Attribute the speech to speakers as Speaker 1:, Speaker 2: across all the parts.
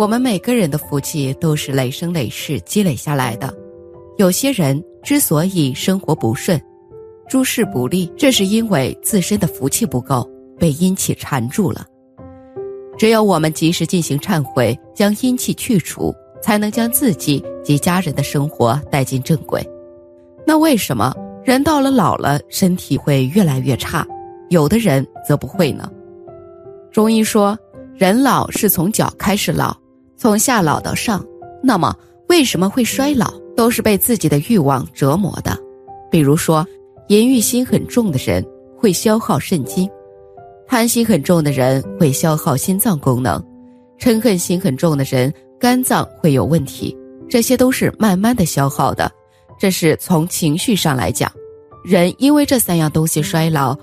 Speaker 1: 我们每个人的福气都是累生累世积累下来的。有些人之所以生活不顺、诸事不利，这是因为自身的福气不够，被阴气缠住了。只有我们及时进行忏悔，将阴气去除，才能将自己及家人的生活带进正轨。那为什么人到了老了，身体会越来越差，有的人则不会呢？中医说，人老是从脚开始老。从下老到上，那么为什么会衰老？都是被自己的欲望折磨的。比如说，淫欲心很重的人会消耗肾精，贪心很重的人会消耗心脏功能，嗔恨心很重的人肝脏会有问题。这些都是慢慢的消耗的。这是从情绪上来讲，人因为这三样东西衰老，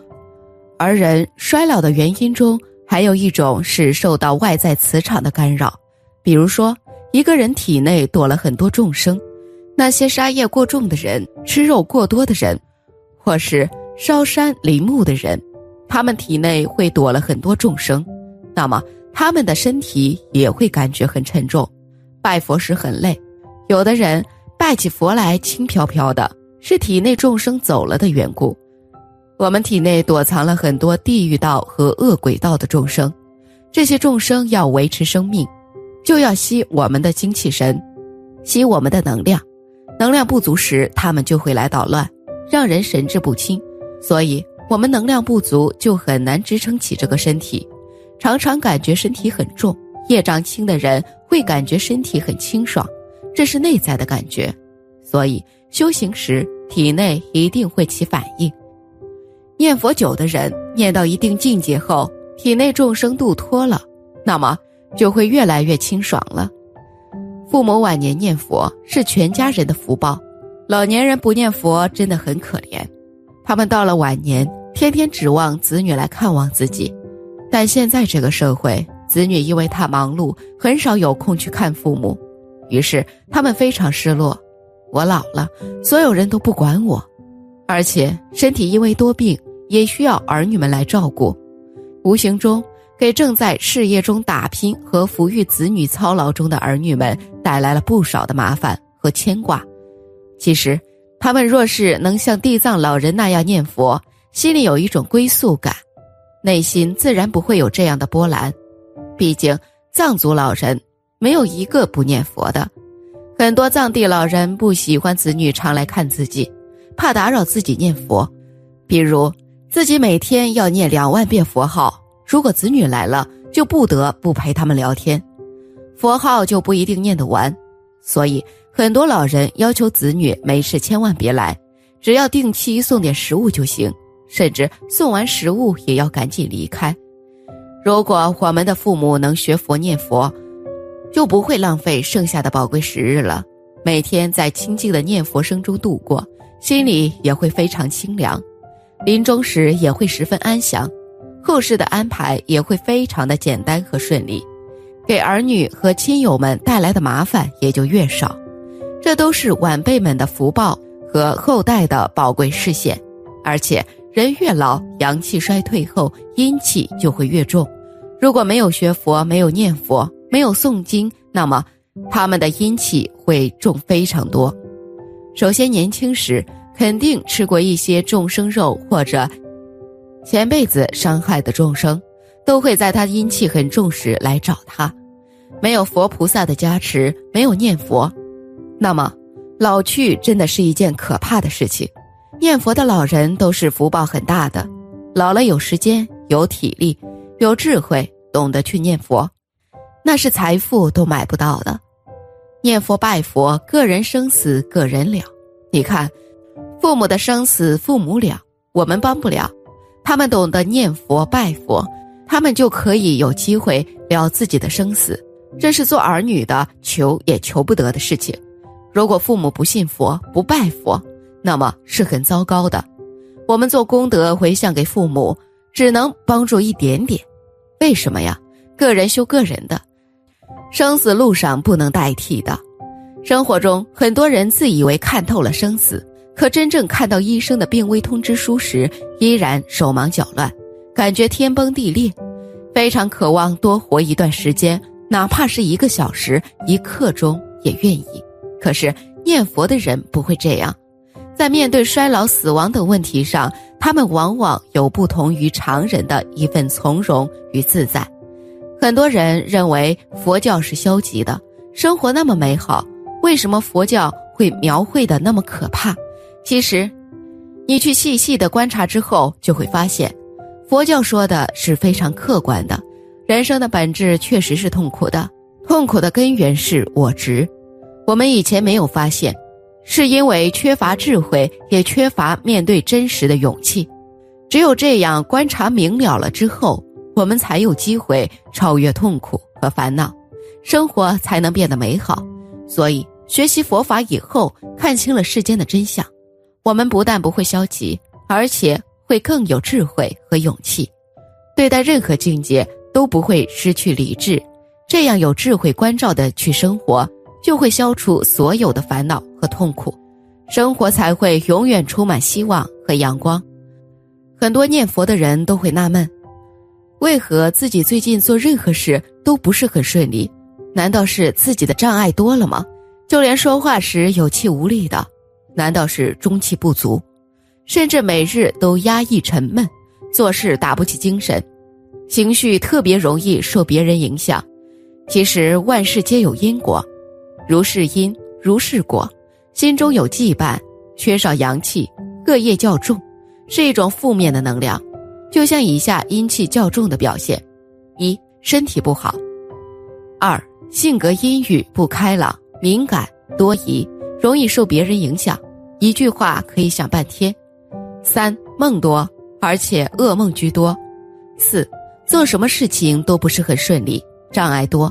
Speaker 1: 而人衰老的原因中还有一种是受到外在磁场的干扰。比如说，一个人体内躲了很多众生，那些杀业过重的人、吃肉过多的人，或是烧山林木的人，他们体内会躲了很多众生，那么他们的身体也会感觉很沉重，拜佛时很累。有的人拜起佛来轻飘飘的，是体内众生走了的缘故。我们体内躲藏了很多地狱道和恶鬼道的众生，这些众生要维持生命。就要吸我们的精气神，吸我们的能量，能量不足时，他们就会来捣乱，让人神志不清。所以，我们能量不足就很难支撑起这个身体，常常感觉身体很重。业障轻的人会感觉身体很清爽，这是内在的感觉。所以，修行时体内一定会起反应。念佛久的人，念到一定境界后，体内众生度脱了，那么。就会越来越清爽了。父母晚年念佛是全家人的福报，老年人不念佛真的很可怜。他们到了晚年，天天指望子女来看望自己，但现在这个社会，子女因为太忙碌，很少有空去看父母，于是他们非常失落。我老了，所有人都不管我，而且身体因为多病，也需要儿女们来照顾，无形中。给正在事业中打拼和抚育子女操劳中的儿女们带来了不少的麻烦和牵挂。其实，他们若是能像地藏老人那样念佛，心里有一种归宿感，内心自然不会有这样的波澜。毕竟，藏族老人没有一个不念佛的。很多藏地老人不喜欢子女常来看自己，怕打扰自己念佛，比如自己每天要念两万遍佛号。如果子女来了，就不得不陪他们聊天，佛号就不一定念得完，所以很多老人要求子女没事千万别来，只要定期送点食物就行，甚至送完食物也要赶紧离开。如果我们的父母能学佛念佛，就不会浪费剩下的宝贵时日了，每天在清静的念佛声中度过，心里也会非常清凉，临终时也会十分安详。后事的安排也会非常的简单和顺利，给儿女和亲友们带来的麻烦也就越少，这都是晚辈们的福报和后代的宝贵视线。而且人越老，阳气衰退后，阴气就会越重。如果没有学佛，没有念佛，没有诵经，那么他们的阴气会重非常多。首先，年轻时肯定吃过一些众生肉或者。前辈子伤害的众生，都会在他阴气很重时来找他。没有佛菩萨的加持，没有念佛，那么老去真的是一件可怕的事情。念佛的老人都是福报很大的，老了有时间、有体力、有智慧，懂得去念佛，那是财富都买不到的。念佛拜佛，个人生死个人了。你看，父母的生死父母了，我们帮不了。他们懂得念佛拜佛，他们就可以有机会了自己的生死。这是做儿女的求也求不得的事情。如果父母不信佛不拜佛，那么是很糟糕的。我们做功德回向给父母，只能帮助一点点。为什么呀？个人修个人的，生死路上不能代替的。生活中很多人自以为看透了生死。可真正看到医生的病危通知书时，依然手忙脚乱，感觉天崩地裂，非常渴望多活一段时间，哪怕是一个小时、一刻钟也愿意。可是念佛的人不会这样，在面对衰老、死亡等问题上，他们往往有不同于常人的一份从容与自在。很多人认为佛教是消极的，生活那么美好，为什么佛教会描绘的那么可怕？其实，你去细细的观察之后，就会发现，佛教说的是非常客观的。人生的本质确实是痛苦的，痛苦的根源是我执。我们以前没有发现，是因为缺乏智慧，也缺乏面对真实的勇气。只有这样观察明了了之后。我们才有机会超越痛苦和烦恼，生活才能变得美好。所以，学习佛法以后，看清了世间的真相，我们不但不会消极，而且会更有智慧和勇气，对待任何境界都不会失去理智。这样有智慧关照的去生活，就会消除所有的烦恼和痛苦，生活才会永远充满希望和阳光。很多念佛的人都会纳闷。为何自己最近做任何事都不是很顺利？难道是自己的障碍多了吗？就连说话时有气无力的，难道是中气不足？甚至每日都压抑沉闷，做事打不起精神，情绪特别容易受别人影响。其实万事皆有因果，如是因如是果，心中有羁绊，缺少阳气，恶业较重，是一种负面的能量。就像以下阴气较重的表现：一、身体不好；二、性格阴郁不开朗、敏感多疑，容易受别人影响，一句话可以想半天；三、梦多，而且噩梦居多；四、做什么事情都不是很顺利，障碍多；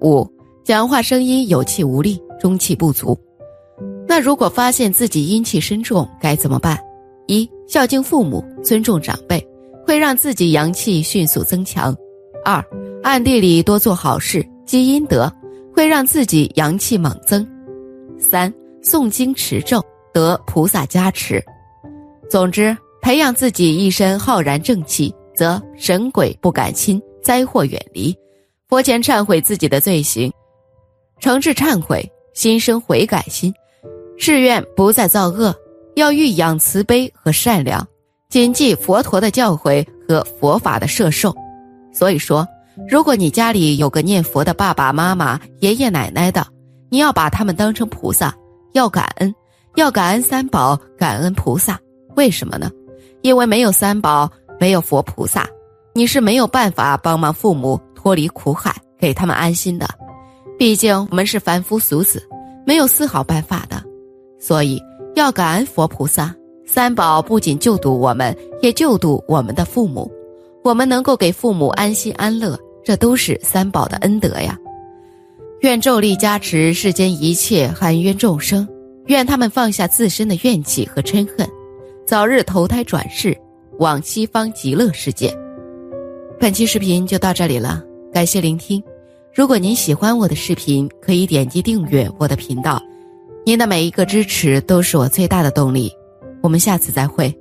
Speaker 1: 五、讲话声音有气无力，中气不足。那如果发现自己阴气深重，该怎么办？一、孝敬父母，尊重长辈。会让自己阳气迅速增强。二，暗地里多做好事积阴德，会让自己阳气猛增。三，诵经持咒得菩萨加持。总之，培养自己一身浩然正气，则神鬼不敢侵，灾祸远离。佛前忏悔自己的罪行，诚挚忏悔，心生悔改心，誓愿不再造恶，要育养慈悲和善良。谨记佛陀的教诲和佛法的摄受，所以说，如果你家里有个念佛的爸爸妈妈、爷爷奶奶的，你要把他们当成菩萨，要感恩，要感恩三宝，感恩菩萨。为什么呢？因为没有三宝，没有佛菩萨，你是没有办法帮忙父母脱离苦海，给他们安心的。毕竟我们是凡夫俗子，没有丝毫办法的，所以要感恩佛菩萨。三宝不仅救度我们，也救度我们的父母。我们能够给父母安心安乐，这都是三宝的恩德呀。愿咒力加持世间一切含冤众生，愿他们放下自身的怨气和嗔恨，早日投胎转世，往西方极乐世界。本期视频就到这里了，感谢聆听。如果您喜欢我的视频，可以点击订阅我的频道。您的每一个支持都是我最大的动力。我们下次再会。